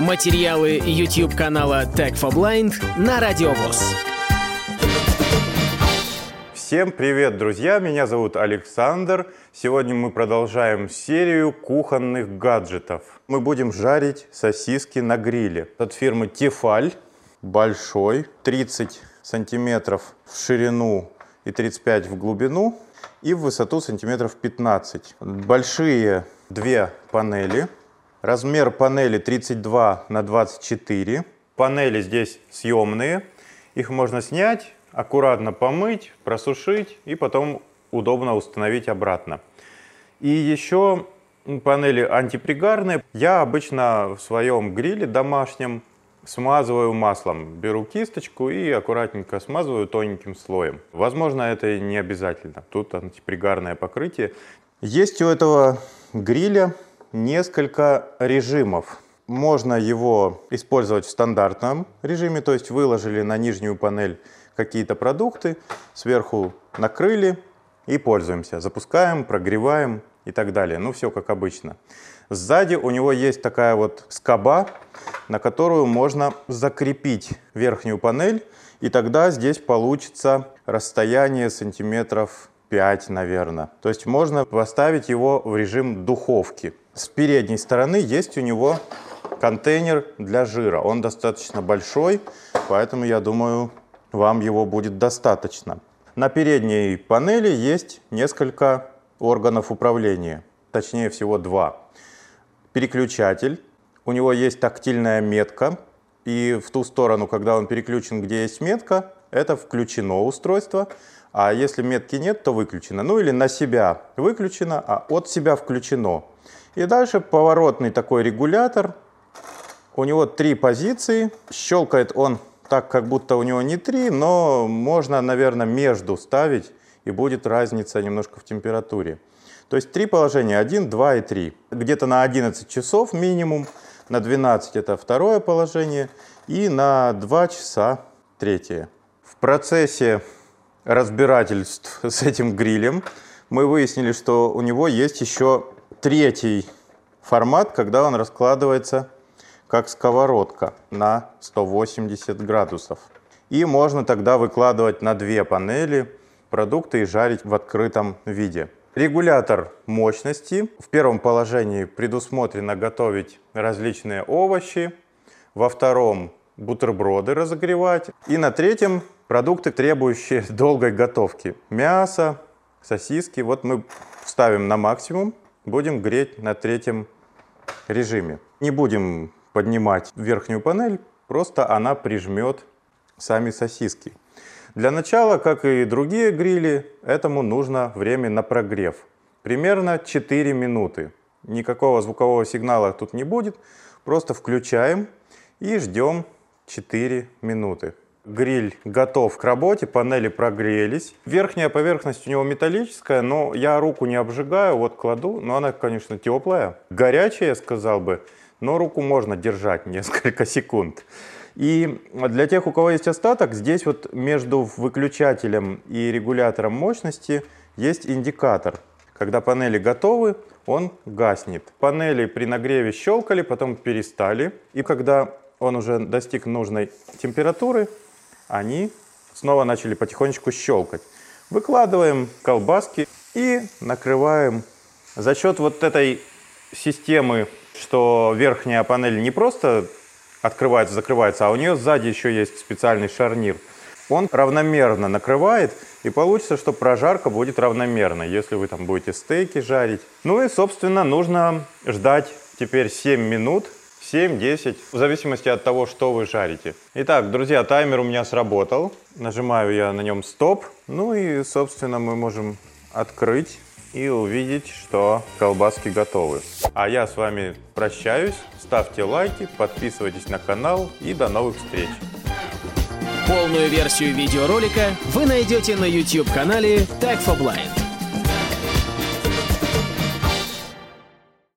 Материалы YouTube канала Tech for Blind на Радиовоз. Всем привет, друзья! Меня зовут Александр. Сегодня мы продолжаем серию кухонных гаджетов. Мы будем жарить сосиски на гриле. От фирмы Тефаль. Большой, 30 сантиметров в ширину и 35 в глубину и в высоту сантиметров 15. Большие две панели. Размер панели 32 на 24. Панели здесь съемные. Их можно снять, аккуратно помыть, просушить и потом удобно установить обратно. И еще панели антипригарные. Я обычно в своем гриле домашнем смазываю маслом. Беру кисточку и аккуратненько смазываю тоненьким слоем. Возможно, это не обязательно. Тут антипригарное покрытие. Есть у этого гриля несколько режимов. Можно его использовать в стандартном режиме, то есть выложили на нижнюю панель какие-то продукты, сверху накрыли и пользуемся. Запускаем, прогреваем и так далее. Ну, все как обычно. Сзади у него есть такая вот скоба, на которую можно закрепить верхнюю панель, и тогда здесь получится расстояние сантиметров 5, наверное. То есть можно поставить его в режим духовки. С передней стороны есть у него контейнер для жира. Он достаточно большой, поэтому я думаю, вам его будет достаточно. На передней панели есть несколько органов управления, точнее всего два переключатель, у него есть тактильная метка, и в ту сторону, когда он переключен, где есть метка, это включено устройство, а если метки нет, то выключено. Ну или на себя выключено, а от себя включено. И дальше поворотный такой регулятор. У него три позиции. Щелкает он так, как будто у него не три, но можно, наверное, между ставить, и будет разница немножко в температуре. То есть три положения, 1, 2 и 3. Где-то на 11 часов минимум, на 12 это второе положение, и на 2 часа третье. В процессе разбирательств с этим грилем мы выяснили, что у него есть еще третий формат, когда он раскладывается как сковородка на 180 градусов. И можно тогда выкладывать на две панели продукты и жарить в открытом виде. Регулятор мощности. В первом положении предусмотрено готовить различные овощи. Во втором бутерброды разогревать. И на третьем продукты, требующие долгой готовки. Мясо, сосиски. Вот мы ставим на максимум. Будем греть на третьем режиме. Не будем поднимать верхнюю панель, просто она прижмет сами сосиски. Для начала, как и другие грили, этому нужно время на прогрев. Примерно 4 минуты. Никакого звукового сигнала тут не будет. Просто включаем и ждем 4 минуты. Гриль готов к работе, панели прогрелись. Верхняя поверхность у него металлическая, но я руку не обжигаю, вот кладу, но она, конечно, теплая. Горячая, я сказал бы, но руку можно держать несколько секунд. И для тех, у кого есть остаток, здесь вот между выключателем и регулятором мощности есть индикатор. Когда панели готовы, он гаснет. Панели при нагреве щелкали, потом перестали. И когда он уже достиг нужной температуры, они снова начали потихонечку щелкать. Выкладываем колбаски и накрываем. За счет вот этой системы, что верхняя панель не просто открывается, закрывается, а у нее сзади еще есть специальный шарнир. Он равномерно накрывает, и получится, что прожарка будет равномерно, если вы там будете стейки жарить. Ну и, собственно, нужно ждать теперь 7 минут, 7-10, в зависимости от того, что вы жарите. Итак, друзья, таймер у меня сработал. Нажимаю я на нем стоп. Ну и, собственно, мы можем открыть и увидеть, что колбаски готовы. А я с вами прощаюсь. Ставьте лайки, подписывайтесь на канал и до новых встреч. Полную версию видеоролика вы найдете на YouTube-канале Tag for Blind.